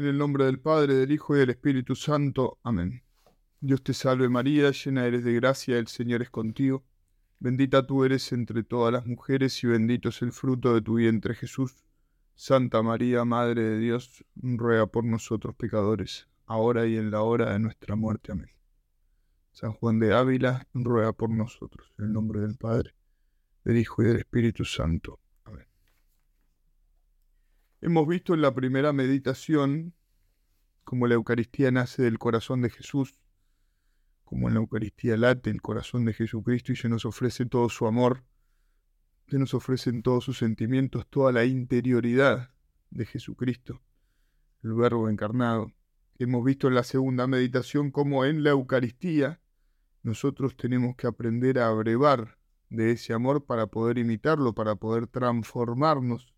En el nombre del Padre, del Hijo y del Espíritu Santo. Amén. Dios te salve María, llena eres de gracia, el Señor es contigo. Bendita tú eres entre todas las mujeres y bendito es el fruto de tu vientre Jesús. Santa María, Madre de Dios, ruega por nosotros pecadores, ahora y en la hora de nuestra muerte. Amén. San Juan de Ávila, ruega por nosotros. En el nombre del Padre, del Hijo y del Espíritu Santo. Hemos visto en la primera meditación cómo la Eucaristía nace del corazón de Jesús, como en la Eucaristía late el corazón de Jesucristo y se nos ofrece todo su amor, se nos ofrecen todos sus sentimientos, toda la interioridad de Jesucristo, el Verbo encarnado. Hemos visto en la segunda meditación cómo en la Eucaristía nosotros tenemos que aprender a abrevar de ese amor para poder imitarlo, para poder transformarnos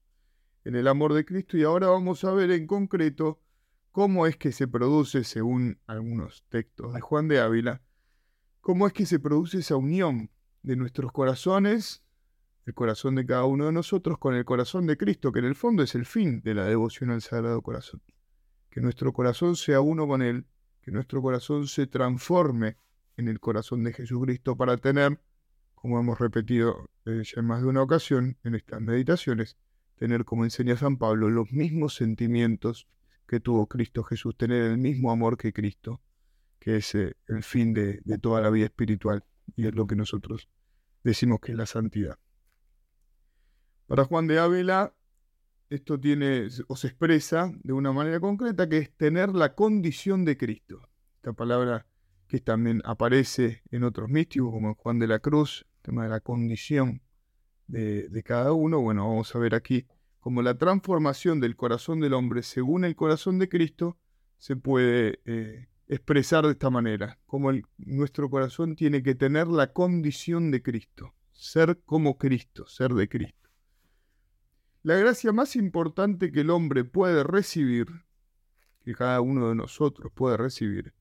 en el amor de Cristo y ahora vamos a ver en concreto cómo es que se produce, según algunos textos de Juan de Ávila, cómo es que se produce esa unión de nuestros corazones, el corazón de cada uno de nosotros, con el corazón de Cristo, que en el fondo es el fin de la devoción al Sagrado Corazón. Que nuestro corazón sea uno con Él, que nuestro corazón se transforme en el corazón de Jesucristo para tener, como hemos repetido eh, ya en más de una ocasión en estas meditaciones, tener, como enseña San Pablo, los mismos sentimientos que tuvo Cristo Jesús, tener el mismo amor que Cristo, que es eh, el fin de, toda la vida espiritual y es lo que nosotros decimos que es la santidad. Para Juan de Ávila, esto tiene o se expresa de una manera concreta que es tener la condición de Cristo. Esta palabra que también aparece en otros místicos como Juan de la Cruz, el tema de la condición de, cada uno, bueno, vamos a ver aquí cómo la transformación del corazón del hombre según el corazón de Cristo se puede eh, expresar de esta manera, como nuestro corazón tiene que tener la condición de Cristo, ser como Cristo, ser de Cristo. La gracia más importante que el hombre puede recibir, que cada uno de nosotros puede recibir,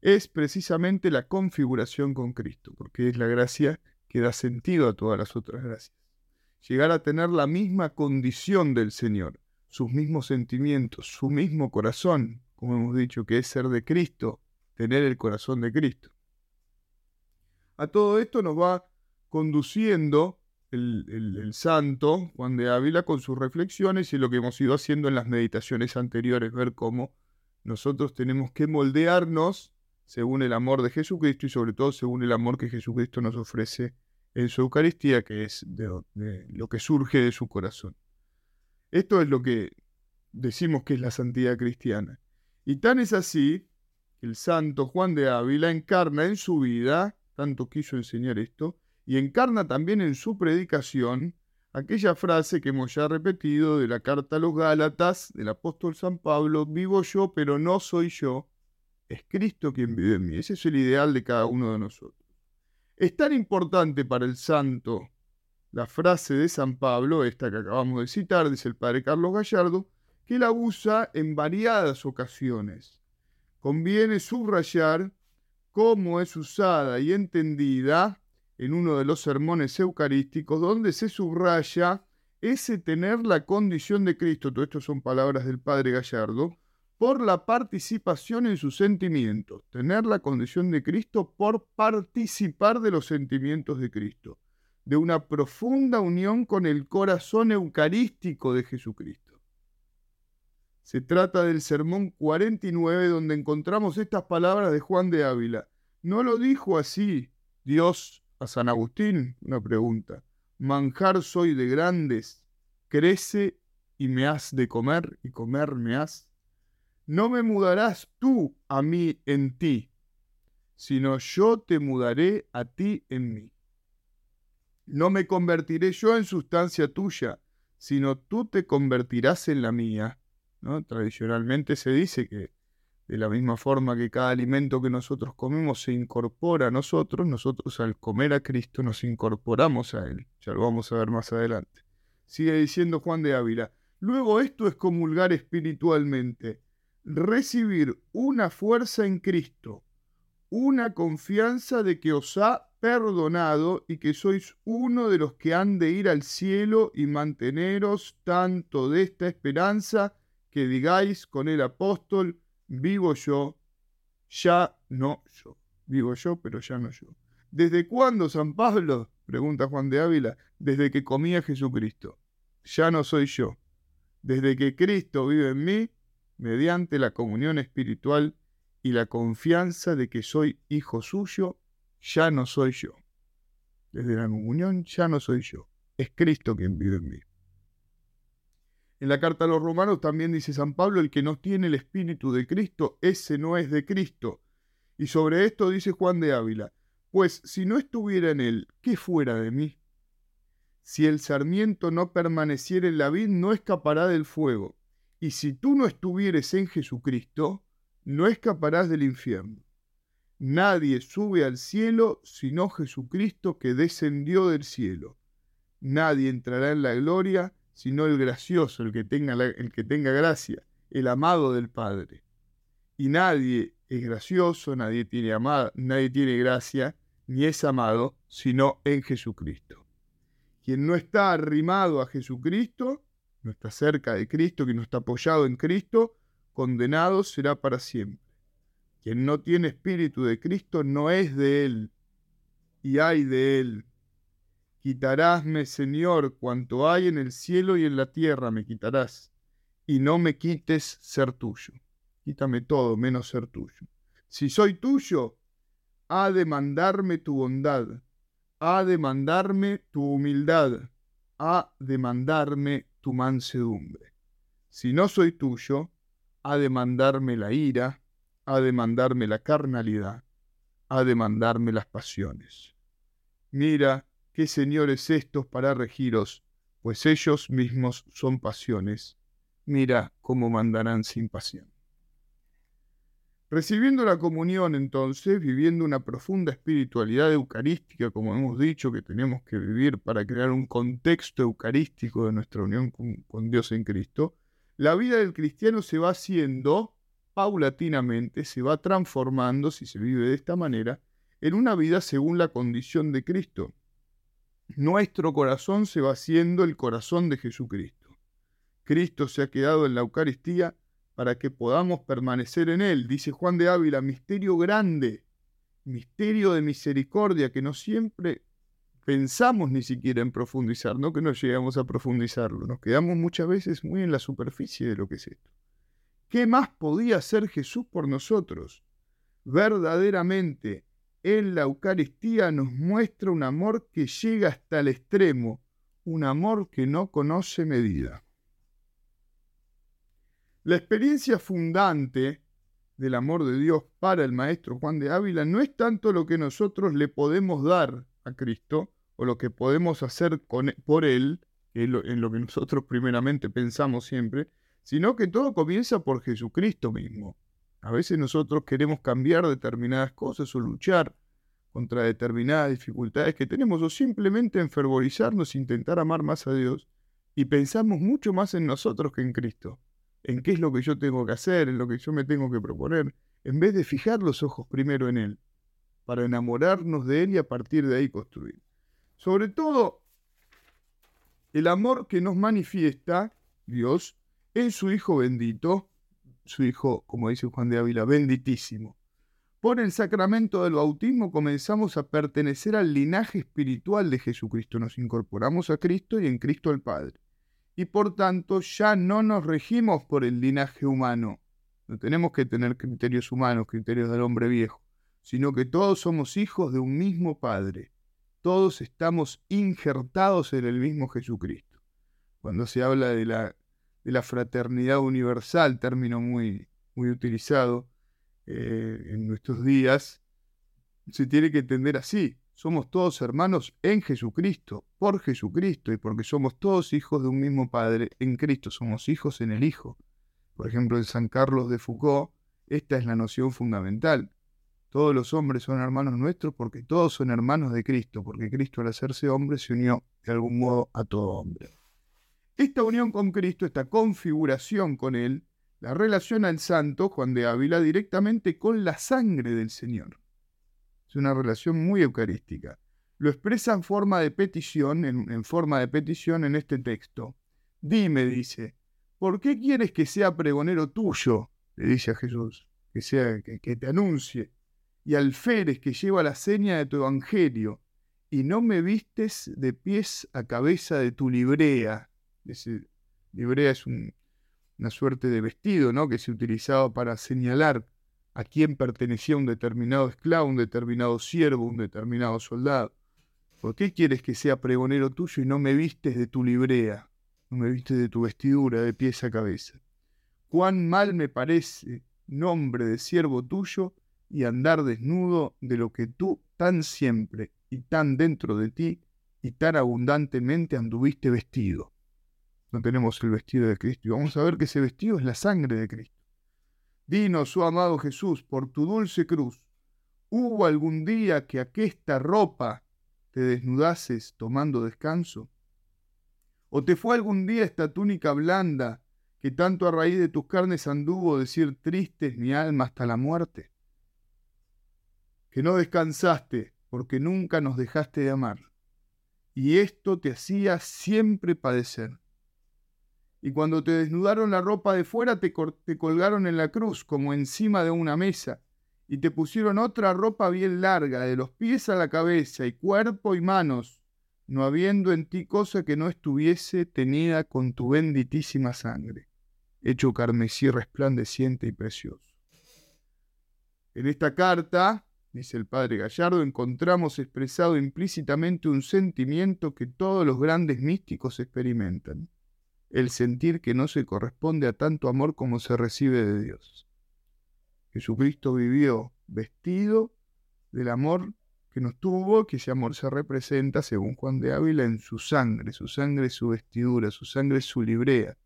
es precisamente la configuración con Cristo, porque es la gracia que da sentido a todas las otras gracias llegar a tener la misma condición del Señor, sus mismos sentimientos, su mismo corazón, como hemos dicho, que es ser de Cristo, tener el corazón de Cristo. A todo esto nos va conduciendo el, santo Juan de Ávila con sus reflexiones y lo que hemos ido haciendo en las meditaciones anteriores, ver cómo nosotros tenemos que moldearnos según el amor de Jesucristo y sobre todo según el amor que Jesucristo nos ofrece en su Eucaristía, que es de, lo que surge de su corazón. Esto es lo que decimos que es la santidad cristiana. Y tan es así que el santo Juan de Ávila encarna en su vida, tanto quiso enseñar esto, y encarna también en su predicación aquella frase que hemos ya repetido de la carta a los Gálatas del apóstol San Pablo, vivo yo, pero no soy yo, es Cristo quien vive en mí. Ese es el ideal de cada uno de nosotros. Es tan importante para el santo la frase de San Pablo, esta que acabamos de citar, dice el padre Carlos Gallardo, que la usa en variadas ocasiones. Conviene subrayar cómo es usada y entendida en uno de los sermones eucarísticos, donde se subraya ese tener la condición de Cristo, todo esto son palabras del padre Gallardo, por la participación en sus sentimientos, tener la condición de Cristo por participar de los sentimientos de Cristo, de una profunda unión con el corazón eucarístico de Jesucristo. Se trata del sermón 49 donde encontramos estas palabras de Juan de Ávila. ¿No lo dijo así Dios a San Agustín? Una pregunta. Manjar soy de grandes, crece y me has de comer y comer me has no me mudarás tú a mí en ti, sino yo te mudaré a ti en mí. No me convertiré yo en sustancia tuya, sino tú te convertirás en la mía. ¿no? Tradicionalmente se dice que de la misma forma que cada alimento que nosotros comemos se incorpora a nosotros, nosotros al comer a Cristo nos incorporamos a Él. Ya lo vamos a ver más adelante. Sigue diciendo Juan de Ávila. Luego esto es comulgar espiritualmente recibir una fuerza en Cristo, una confianza de que os ha perdonado y que sois uno de los que han de ir al cielo y manteneros tanto de esta esperanza que digáis con el apóstol, vivo yo, ya no yo. Vivo yo, pero ya no yo. ¿Desde cuándo, San Pablo? Pregunta Juan de Ávila. Desde que comía Jesucristo. Ya no soy yo. Desde que Cristo vive en mí, mediante la comunión espiritual y la confianza de que soy hijo suyo, ya no soy yo. Desde la comunión ya no soy yo. Es Cristo quien vive en mí. En la carta a los romanos también dice San Pablo, el que no tiene el espíritu de Cristo, ese no es de Cristo. Y sobre esto dice Juan de Ávila, pues si no estuviera en él, ¿qué fuera de mí? Si el sarmiento no permaneciera en la vid, no escapará del fuego. Y si tú no estuvieres en Jesucristo, no escaparás del infierno. Nadie sube al cielo sino Jesucristo que descendió del cielo. Nadie entrará en la gloria sino el gracioso, el que tenga, el que tenga gracia, el amado del Padre. Y nadie es gracioso, nadie tiene, amada, nadie tiene gracia, ni es amado, sino en Jesucristo. Quien no está arrimado a Jesucristo, no está cerca de Cristo, quien no está apoyado en Cristo, condenado será para siempre. Quien no tiene espíritu de Cristo no es de él, y hay de él. Quitarásme, Señor, cuanto hay en el cielo y en la tierra, me quitarás, y no me quites ser tuyo. Quítame todo menos ser tuyo. Si soy tuyo, ha de mandarme tu bondad, ha de mandarme tu humildad, ha de mandarme tu mansedumbre. Si no soy tuyo, ha de mandarme la ira, ha de mandarme la carnalidad, ha de mandarme las pasiones. Mira qué señores estos para regiros, pues ellos mismos son pasiones. Mira cómo mandarán sin pasión. Recibiendo la comunión, entonces, viviendo una profunda espiritualidad eucarística, como hemos dicho que tenemos que vivir para crear un contexto eucarístico de nuestra unión con, Dios en Cristo, la vida del cristiano se va haciendo paulatinamente, se va transformando, si se vive de esta manera, en una vida según la condición de Cristo. Nuestro corazón se va haciendo el corazón de Jesucristo. Cristo se ha quedado en la Eucaristía para que podamos permanecer en Él. Dice Juan de Ávila, misterio grande, misterio de misericordia, que no siempre pensamos ni siquiera en profundizar, no que no llegamos a profundizarlo, nos quedamos muchas veces muy en la superficie de lo que es esto. ¿Qué más podía hacer Jesús por nosotros? Verdaderamente, en la Eucaristía nos muestra un amor que llega hasta el extremo, un amor que no conoce medida. La experiencia fundante del amor de Dios para el maestro Juan de Ávila no es tanto lo que nosotros le podemos dar a Cristo o lo que podemos hacer e, por Él, en lo que nosotros primeramente pensamos siempre, sino que todo comienza por Jesucristo mismo. A veces nosotros queremos cambiar determinadas cosas o luchar contra determinadas dificultades que tenemos o simplemente enfervorizarnos e intentar amar más a Dios y pensamos mucho más en nosotros que en Cristo en qué es lo que yo tengo que hacer, en lo que yo me tengo que proponer, en vez de fijar los ojos primero en Él, para enamorarnos de Él y a partir de ahí construir. Sobre todo, el amor que nos manifiesta Dios en su Hijo bendito, su Hijo, como dice Juan de Ávila, benditísimo. Por el sacramento del bautismo comenzamos a pertenecer al linaje espiritual de Jesucristo, nos incorporamos a Cristo y en Cristo al Padre y por tanto ya no nos regimos por el linaje humano. No tenemos que tener criterios humanos, criterios del hombre viejo, sino que todos somos hijos de un mismo Padre. Todos estamos injertados en el mismo Jesucristo. Cuando se habla de la, de la fraternidad universal, término muy, muy utilizado eh, en nuestros días, se tiene que entender así. Somos todos hermanos en Jesucristo, por Jesucristo y porque somos todos hijos de un mismo Padre en Cristo, somos hijos en el Hijo. Por ejemplo, en San Carlos de Foucault, esta es la noción fundamental. Todos los hombres son hermanos nuestros porque todos son hermanos de Cristo, porque Cristo al hacerse hombre se unió de algún modo a todo hombre. Esta unión con Cristo, esta configuración con Él, la relaciona el santo Juan de Ávila directamente con la sangre del Señor. Es una relación muy eucarística. Lo expresa en forma de petición, en, forma de petición en este texto. Dime, dice, ¿por qué quieres que sea pregonero tuyo? Le dice a Jesús, que sea, que, te anuncie, y alférez que lleva la seña de tu evangelio, y no me vistes de pies a cabeza de tu librea. Ese, librea es una suerte de vestido, ¿no? Que se utilizaba para señalar a quién pertenecía un determinado esclavo, un determinado siervo, un determinado soldado. ¿Por qué quieres que sea pregonero tuyo y no me vistes de tu librea, no me vistes de tu vestidura de pies a cabeza? Cuán mal me parece nombre de siervo tuyo y andar desnudo de lo que tú tan siempre y tan dentro de ti y tan abundantemente anduviste vestido. No tenemos el vestido de Cristo y vamos a ver que ese vestido es la sangre de Cristo. Dinos, oh amado Jesús, por tu dulce cruz, ¿hubo algún día que aquesta ropa te desnudases tomando descanso? ¿O te fue algún día esta túnica blanda que tanto a raíz de tus carnes anduvo decir tristes mi alma hasta la muerte? Que no descansaste porque nunca nos dejaste de amar, y esto te hacía siempre padecer. Y cuando te desnudaron la ropa de fuera, te, colgaron en la cruz como encima de una mesa, y te pusieron otra ropa bien larga, de los pies a la cabeza, y cuerpo y manos, no habiendo en ti cosa que no estuviese tenida con tu benditísima sangre, hecho carmesí resplandeciente y precioso. En esta carta, dice el padre Gallardo, encontramos expresado implícitamente un sentimiento que todos los grandes místicos experimentan, el sentir que no se corresponde a tanto amor como se recibe de Dios. Jesucristo vivió vestido del amor que nos tuvo, que ese amor se representa, según Juan de Ávila, en su sangre. Su sangre es su vestidura, su sangre es su librea.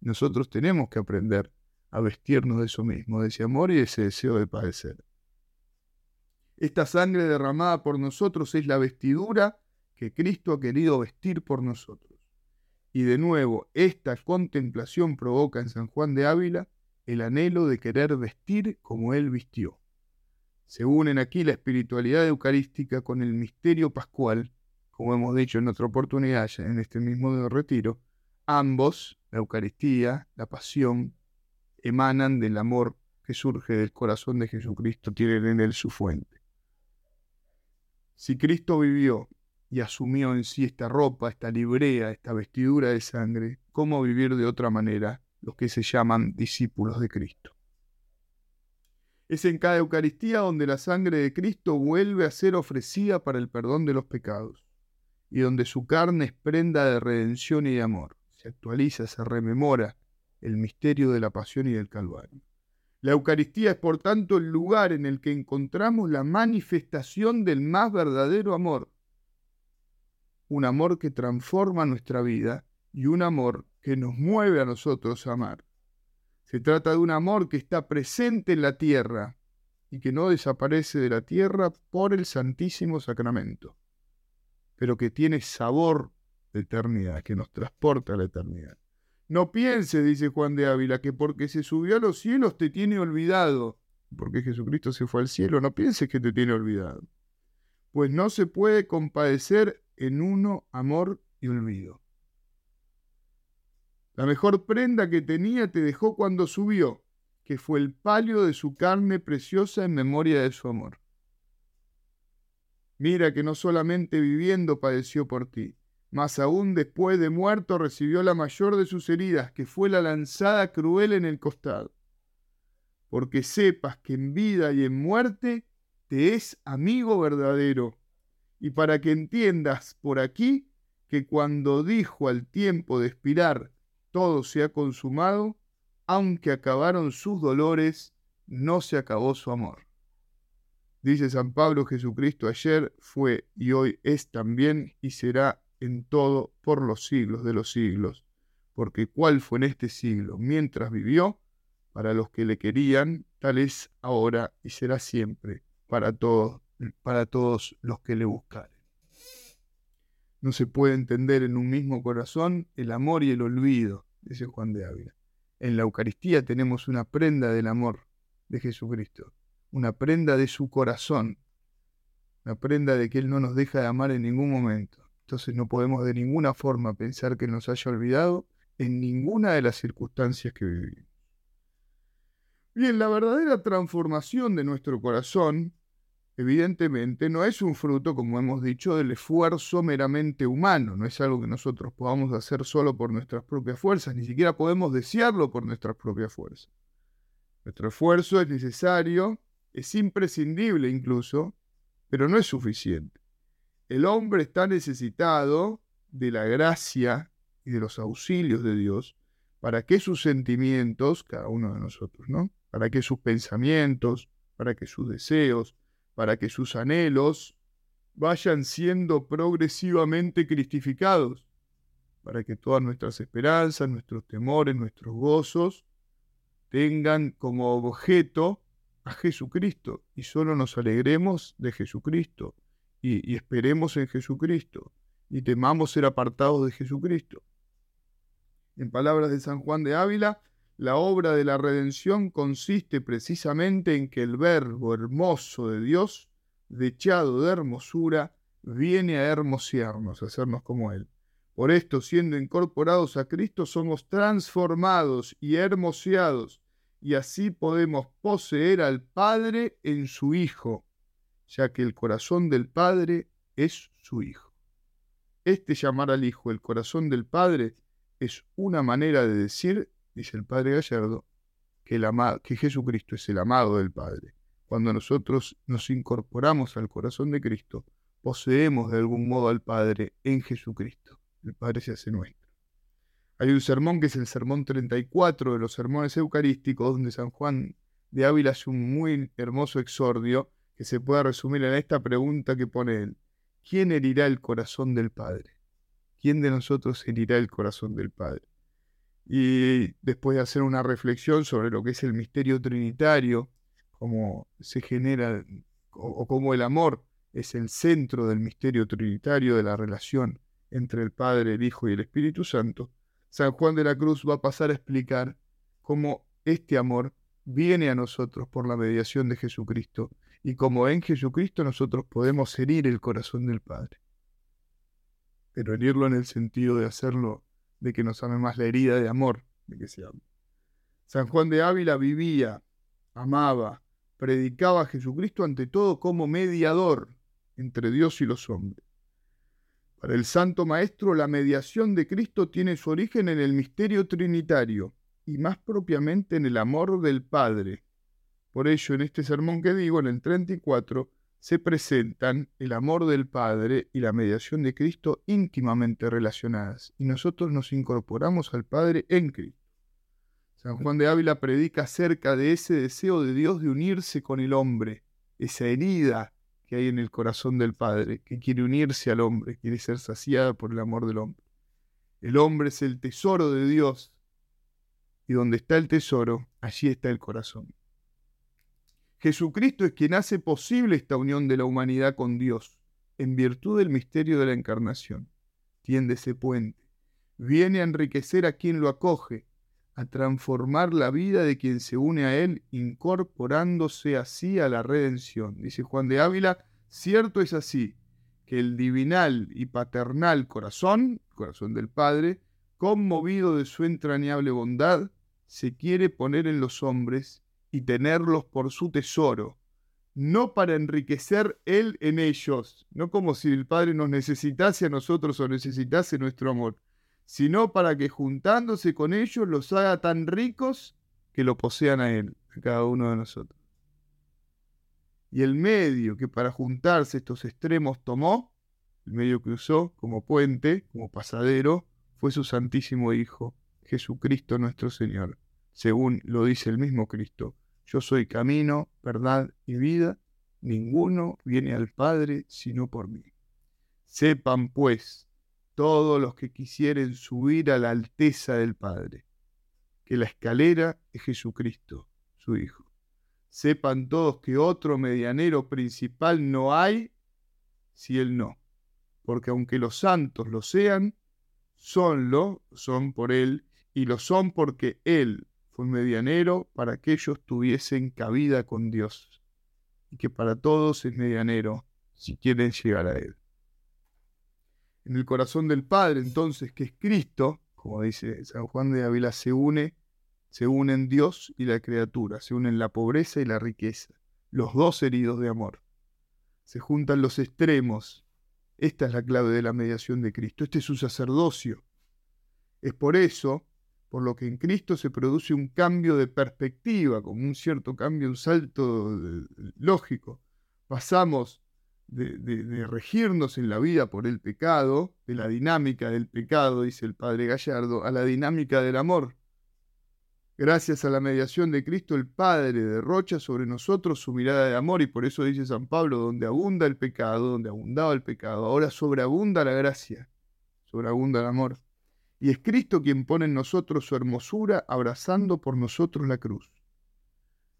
Nosotros tenemos que aprender a vestirnos de eso mismo, de ese amor y de ese deseo de padecer. Esta sangre derramada por nosotros es la vestidura que Cristo ha querido vestir por nosotros. Y de nuevo, esta contemplación provoca en San Juan de Ávila el anhelo de querer vestir como Él vistió. Se unen aquí la espiritualidad eucarística con el misterio pascual, como hemos dicho en otra oportunidad en este mismo retiro. Ambos, la Eucaristía, la pasión, emanan del amor que surge del corazón de Jesucristo, tienen en él su fuente. Si Cristo vivió y asumió en sí esta ropa, esta librea, esta vestidura de sangre, ¿cómo vivir de otra manera los que se llaman discípulos de Cristo. Es en cada Eucaristía donde la sangre de Cristo vuelve a ser ofrecida para el perdón de los pecados, y donde su carne es prenda de redención y de amor. Se actualiza, se rememora el misterio de la pasión y del Calvario. La Eucaristía es por tanto el lugar en el que encontramos la manifestación del más verdadero amor, un amor que transforma nuestra vida y un amor que nos mueve a nosotros a amar. Se trata de un amor que está presente en la tierra y que no desaparece de la tierra por el Santísimo Sacramento, pero que tiene sabor de eternidad, que nos transporta a la eternidad. No piense, dice Juan de Ávila, que porque se subió a los cielos te tiene olvidado, porque Jesucristo se fue al cielo, no pienses que te tiene olvidado, pues no se puede compadecer en uno amor y olvido. La mejor prenda que tenía te dejó cuando subió, que fue el palio de su carne preciosa en memoria de su amor. Mira que no solamente viviendo padeció por ti, mas aún después de muerto recibió la mayor de sus heridas, que fue la lanzada cruel en el costado. Porque sepas que en vida y en muerte te es amigo verdadero, y para que entiendas por aquí que cuando dijo al tiempo de expirar todo se ha consumado, aunque acabaron sus dolores, no se acabó su amor. Dice San Pablo, Jesucristo ayer fue y hoy es también y será en todo por los siglos de los siglos, porque cuál fue en este siglo mientras vivió, para los que le querían, tal es ahora y será siempre para todos, para todos los que le buscaren. No se puede entender en un mismo corazón el amor y el olvido, dice Juan de Ávila. En la Eucaristía tenemos una prenda del amor de Jesucristo, una prenda de su corazón, una prenda de que Él no nos deja de amar en ningún momento. Entonces no podemos de ninguna forma pensar que nos haya olvidado en ninguna de las circunstancias que vivimos. Bien, la verdadera transformación de nuestro corazón, evidentemente, no es un fruto, como hemos dicho, del esfuerzo meramente humano, no es algo que nosotros podamos hacer solo por nuestras propias fuerzas, ni siquiera podemos desearlo por nuestras propias fuerzas. Nuestro esfuerzo es necesario, es imprescindible incluso, pero no es suficiente. El hombre está necesitado de la gracia y de los auxilios de Dios para que sus sentimientos, cada uno de nosotros, ¿no? Para que sus pensamientos, para que sus deseos, para que sus anhelos vayan siendo progresivamente cristificados, para que todas nuestras esperanzas, nuestros temores, nuestros gozos tengan como objeto a Jesucristo y solo nos alegremos de Jesucristo y, y esperemos en Jesucristo y temamos ser apartados de Jesucristo. En palabras de San Juan de Ávila, la obra de la redención consiste precisamente en que el Verbo hermoso de Dios, dechado de hermosura, viene a hermosearnos, a hacernos como Él. Por esto, siendo incorporados a Cristo, somos transformados y hermoseados, y así podemos poseer al Padre en su Hijo, ya que el corazón del Padre es su Hijo. Este llamar al Hijo el corazón del Padre es una manera de decir, dice el Padre Gallardo, que, Jesucristo es el amado del Padre. Cuando nosotros nos incorporamos al corazón de Cristo, poseemos de algún modo al Padre en Jesucristo. El Padre se hace nuestro. Hay un sermón que es el sermón 34 de los sermones eucarísticos, donde San Juan de Ávila hace un muy hermoso exordio que se puede resumir en esta pregunta que pone él. ¿Quién herirá el corazón del Padre? ¿quién de nosotros herirá el corazón del Padre? Y después de hacer una reflexión sobre lo que es el misterio trinitario, cómo se genera o, cómo el amor es el centro del misterio trinitario de la relación entre el Padre, el Hijo y el Espíritu Santo, San Juan de la Cruz va a pasar a explicar cómo este amor viene a nosotros por la mediación de Jesucristo y cómo en Jesucristo nosotros podemos herir el corazón del Padre. Pero herirlo en el sentido de hacerlo, de que nos ame más la herida de amor de que se ama. San Juan de Ávila vivía, amaba, predicaba a Jesucristo ante todo como mediador entre Dios y los hombres. Para el Santo Maestro, la mediación de Cristo tiene su origen en el misterio trinitario y más propiamente en el amor del Padre. Por ello, en este sermón que digo, en el 34, se presentan el amor del Padre y la mediación de Cristo íntimamente relacionadas, y nosotros nos incorporamos al Padre en Cristo. San Juan de Ávila predica acerca de ese deseo de Dios de unirse con el hombre, esa herida que hay en el corazón del Padre, que quiere unirse al hombre, quiere ser saciada por el amor del hombre. El hombre es el tesoro de Dios, y donde está el tesoro, allí está el corazón. Jesucristo es quien hace posible esta unión de la humanidad con Dios, en virtud del misterio de la encarnación. Tiende ese puente. Viene a enriquecer a quien lo acoge, a transformar la vida de quien se une a Él, incorporándose así a la redención. Dice Juan de Ávila, cierto es así, que el divinal y paternal corazón, corazón del Padre, conmovido de su entrañable bondad, se quiere poner en los hombres y tenerlos por su tesoro, no para enriquecer Él en ellos, no como si el Padre nos necesitase a nosotros o necesitase nuestro amor, sino para que juntándose con ellos los haga tan ricos que lo posean a Él, a cada uno de nosotros. Y el medio que para juntarse estos extremos tomó, el medio que usó como puente, como pasadero, fue su Santísimo Hijo, Jesucristo nuestro Señor, según lo dice el mismo Cristo yo soy camino, verdad y vida. Ninguno viene al Padre sino por mí. Sepan, pues, todos los que quisieren subir a la alteza del Padre, que la escalera es Jesucristo, su Hijo. Sepan todos que otro medianero principal no hay si Él no, porque aunque los santos lo sean, sonlo, son por Él, y lo son porque Él, fue medianero para que ellos tuviesen cabida con Dios y que para todos es medianero si quieren llegar a Él. En el corazón del Padre, entonces, que es Cristo, como dice San Juan de Ávila, se une, se unen Dios y la criatura, se unen la pobreza y la riqueza, los dos heridos de amor. Se juntan los extremos. Esta es la clave de la mediación de Cristo. Este es su sacerdocio. Es por eso, por lo que en Cristo se produce un cambio de perspectiva, como un cierto cambio, un salto lógico. Pasamos de, regirnos en la vida por el pecado, de la dinámica del pecado, dice el padre Gallardo, a la dinámica del amor. Gracias a la mediación de Cristo, el Padre derrocha sobre nosotros su mirada de amor y por eso dice San Pablo, donde abunda el pecado, donde abundaba el pecado, ahora sobreabunda la gracia, sobreabunda el amor. Y es Cristo quien pone en nosotros su hermosura, abrazando por nosotros la cruz.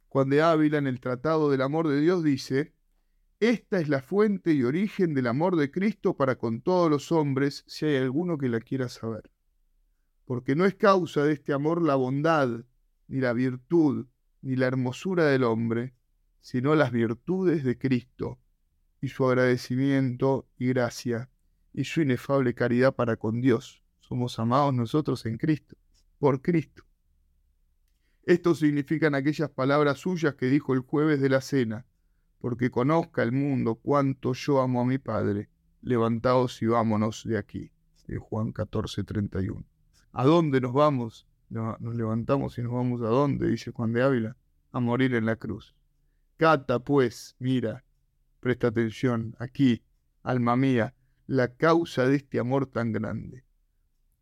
Juan de Ávila en el Tratado del Amor de Dios dice, esta es la fuente y origen del amor de Cristo para con todos los hombres, si hay alguno que la quiera saber. Porque no es causa de este amor la bondad, ni la virtud, ni la hermosura del hombre, sino las virtudes de Cristo, y su agradecimiento y gracia, y su inefable caridad para con Dios. Somos amados nosotros en Cristo, por Cristo. Esto significan aquellas palabras suyas que dijo el jueves de la cena porque conozca el mundo cuánto yo amo a mi Padre, levantaos y vámonos de aquí. De Juan 14, 31. ¿A dónde nos vamos? Nos levantamos y nos vamos a dónde, dice Juan de Ávila, a morir en la cruz. Cata, pues, mira, presta atención, aquí, alma mía, la causa de este amor tan grande.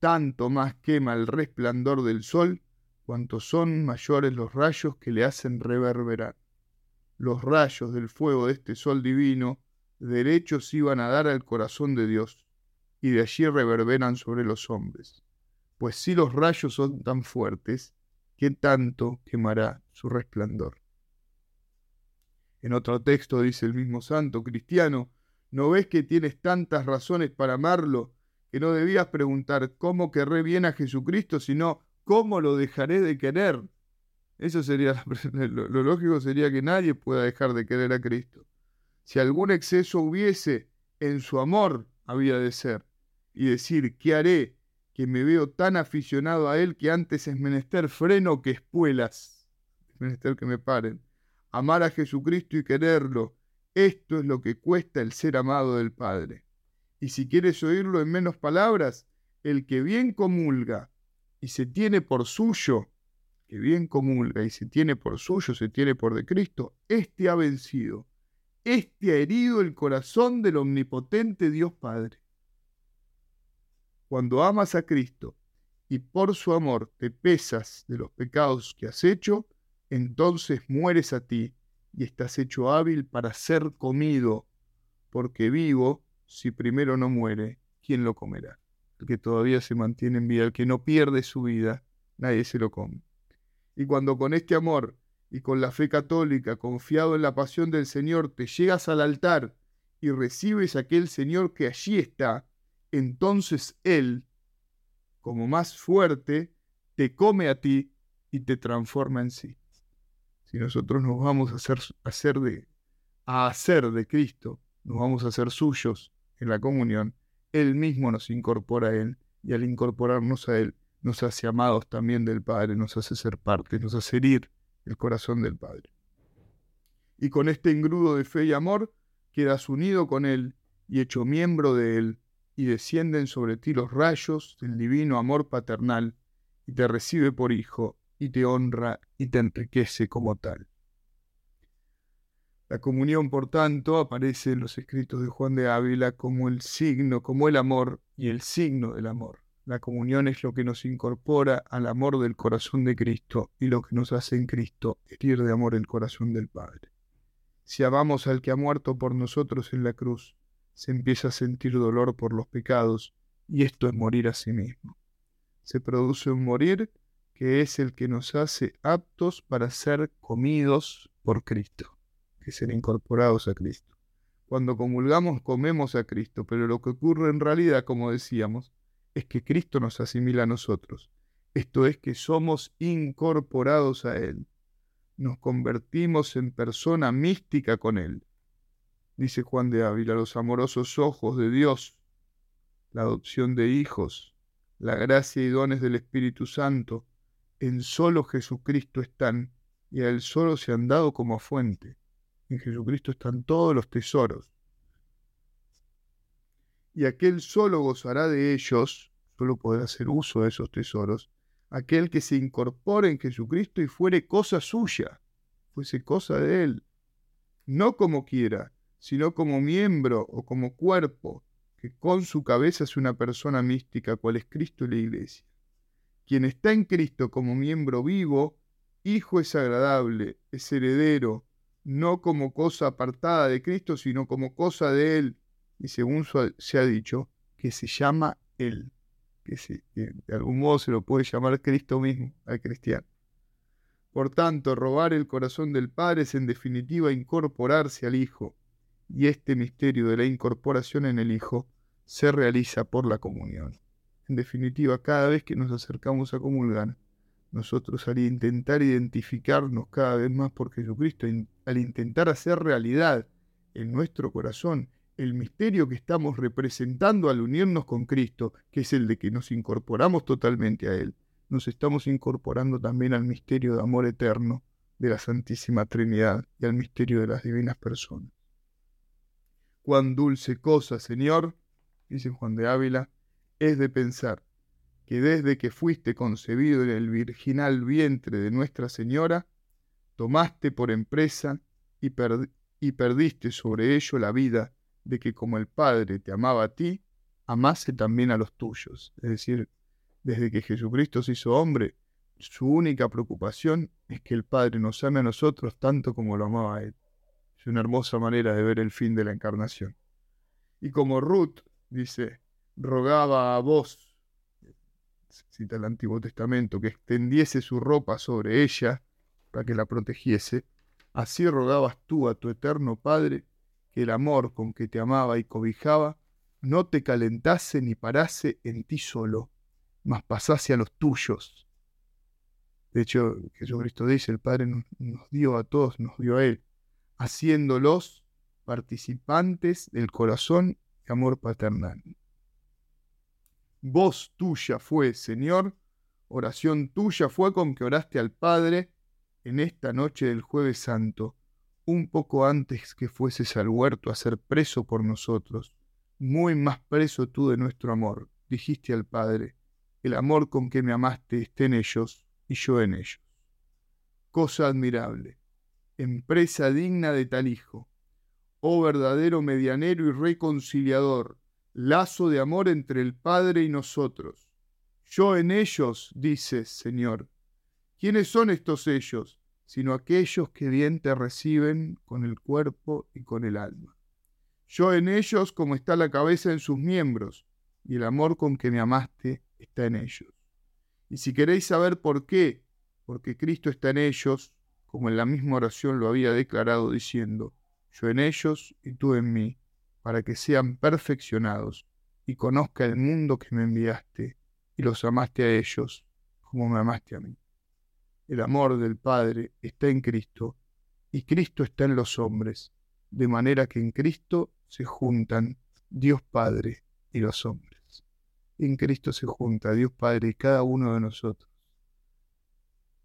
Tanto más quema el resplandor del sol, cuanto son mayores los rayos que le hacen reverberar los rayos del fuego de este sol divino derechos iban a dar al corazón de Dios, y de allí reverberan sobre los hombres. Pues si los rayos son tan fuertes, ¿qué tanto quemará su resplandor? En otro texto dice el mismo santo cristiano, ¿no ves que tienes tantas razones para amarlo que no debías preguntar cómo querré bien a Jesucristo, sino cómo lo dejaré de querer? Eso sería lo, lógico sería que nadie pueda dejar de querer a Cristo. Si algún exceso hubiese en su amor, había de ser, y decir, ¿qué haré? Que me veo tan aficionado a Él que antes es menester freno que espuelas. Es menester que me paren. Amar a Jesucristo y quererlo, esto es lo que cuesta el ser amado del Padre. Y si quieres oírlo en menos palabras, el que bien comulga y se tiene por suyo que bien comulga y se tiene por suyo, se tiene por de Cristo, éste ha vencido, éste ha herido el corazón del omnipotente Dios Padre. Cuando amas a Cristo y por su amor te pesas de los pecados que has hecho, entonces mueres a ti y estás hecho hábil para ser comido, porque vivo, si primero no muere, ¿quién lo comerá? El que todavía se mantiene en vida, el que no pierde su vida, nadie se lo come. Y cuando con este amor y con la fe católica, confiado en la pasión del Señor, te llegas al altar y recibes a aquel Señor que allí está, entonces Él, como más fuerte, te come a ti y te transforma en sí. Si nosotros nos vamos a hacer, a hacer de, a hacer de Cristo, nos vamos a hacer suyos en la comunión, Él mismo nos incorpora a Él y al incorporarnos a Él nos hace amados también del Padre, nos hace ser parte, nos hace herir el corazón del Padre. Y con este engrudo de fe y amor quedas unido con Él y hecho miembro de Él, y descienden sobre ti los rayos del divino amor paternal, y te recibe por hijo, y te honra y te enriquece como tal. La comunión, por tanto, aparece en los escritos de Juan de Ávila como el signo, como el amor y el signo del amor. La comunión es lo que nos incorpora al amor del corazón de Cristo y lo que nos hace en Cristo herir de amor el corazón del Padre. Si amamos al que ha muerto por nosotros en la cruz, se empieza a sentir dolor por los pecados y esto es morir a sí mismo. Se produce un morir que es el que nos hace aptos para ser comidos por Cristo, que ser incorporados a Cristo. Cuando comulgamos comemos a Cristo, pero lo que ocurre en realidad, como decíamos, es que Cristo nos asimila a nosotros. Esto es que somos incorporados a Él. Nos convertimos en persona mística con Él. Dice Juan de Ávila, los amorosos ojos de Dios, la adopción de hijos, la gracia y dones del Espíritu Santo en solo Jesucristo están y a Él solo se han dado como fuente. En Jesucristo están todos los tesoros. Y aquel solo gozará de ellos, solo podrá hacer uso de esos tesoros, aquel que se incorpore en Jesucristo y fuere cosa suya, fuese cosa de Él, no como quiera, sino como miembro o como cuerpo, que con su cabeza es una persona mística, cual es Cristo y la Iglesia. Quien está en Cristo como miembro vivo, hijo es agradable, es heredero, no como cosa apartada de Cristo, sino como cosa de Él, y según se ha dicho, que se llama Él, que, que de algún modo se lo puede llamar Cristo mismo al cristiano. Por tanto, robar el corazón del Padre es en definitiva incorporarse al Hijo, y este misterio de la incorporación en el Hijo se realiza por la comunión. En definitiva, cada vez que nos acercamos a comulgar, nosotros al intentar identificarnos cada vez más por Jesucristo, al intentar hacer realidad en nuestro corazón el misterio que estamos representando al unirnos con Cristo, que es el de que nos incorporamos totalmente a Él, nos estamos incorporando también al misterio de amor eterno de la Santísima Trinidad y al misterio de las divinas personas. Cuán dulce cosa, Señor, dice Juan de Ávila, es de pensar que desde que fuiste concebido en el virginal vientre de Nuestra Señora, tomaste por empresa y, perdiste sobre ello la vida de que como el Padre te amaba a ti, amase también a los tuyos. Es decir, desde que Jesucristo se hizo hombre, su única preocupación es que el Padre nos ame a nosotros tanto como lo amaba a Él. Es una hermosa manera de ver el fin de la encarnación. Y como Ruth, dice, rogaba a vos, cita el Antiguo Testamento, que extendiese su ropa sobre ella para que la protegiese, así rogabas tú a tu eterno Padre que el amor con que te amaba y cobijaba no te calentase ni parase en ti solo, mas pasase a los tuyos. De hecho, Jesucristo dice, el Padre nos, dio a todos, nos dio a Él, haciéndolos participantes del corazón y amor paternal. Voz tuya fue, Señor, oración tuya fue con que oraste al Padre en esta noche del jueves santo, un poco antes que fueses al huerto a ser preso por nosotros, muy más preso tú de nuestro amor, dijiste al Padre, el amor con que me amaste esté en ellos y yo en ellos. Cosa admirable, empresa digna de tal hijo, oh verdadero medianero y reconciliador, lazo de amor entre el Padre y nosotros. Yo en ellos, dices, Señor. ¿Quiénes son estos ellos? Sino aquellos que bien te reciben con el cuerpo y con el alma. Yo en ellos como está la cabeza en sus miembros, y el amor con que me amaste está en ellos. Y si queréis saber por qué, porque Cristo está en ellos, como en la misma oración lo había declarado diciendo, yo en ellos y tú en mí, para que sean perfeccionados y conozca el mundo que me enviaste y los amaste a ellos como me amaste a mí. El amor del Padre está en Cristo y Cristo está en los hombres, de manera que en Cristo se juntan Dios Padre y los hombres en Cristo se junta Dios Padre y cada uno de nosotros.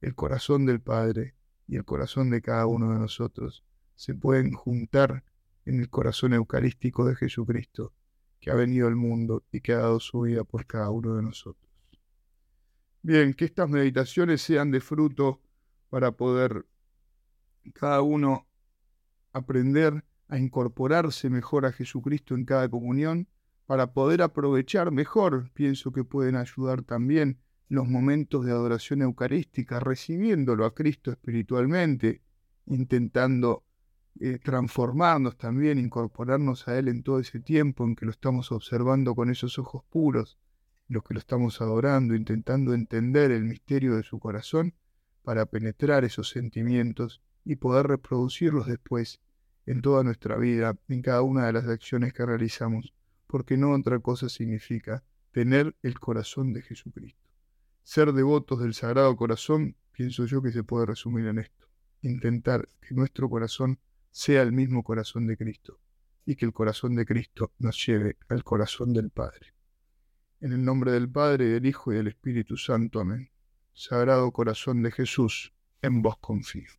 El corazón del Padre y el corazón de cada uno de nosotros se pueden juntar en el corazón eucarístico de Jesucristo, que ha venido al mundo y que ha dado su vida por cada uno de nosotros. Bien, que estas meditaciones sean de fruto para poder cada uno aprender a incorporarse mejor a Jesucristo en cada comunión para poder aprovechar mejor, pienso que pueden ayudar también los momentos de adoración eucarística, recibiéndolo a Cristo espiritualmente, intentando eh, transformarnos también, incorporarnos a Él en todo ese tiempo en que lo estamos observando con esos ojos puros, los que lo estamos adorando, intentando entender el misterio de su corazón para penetrar esos sentimientos y poder reproducirlos después en toda nuestra vida, en cada una de las acciones que realizamos porque no otra cosa significa tener el corazón de Jesucristo. Ser devotos del Sagrado Corazón, pienso yo que se puede resumir en esto. Intentar que nuestro corazón sea el mismo corazón de Cristo y que el corazón de Cristo nos lleve al corazón del Padre. En el nombre del Padre, del Hijo y del Espíritu Santo. Amén. Sagrado corazón de Jesús, en vos confío.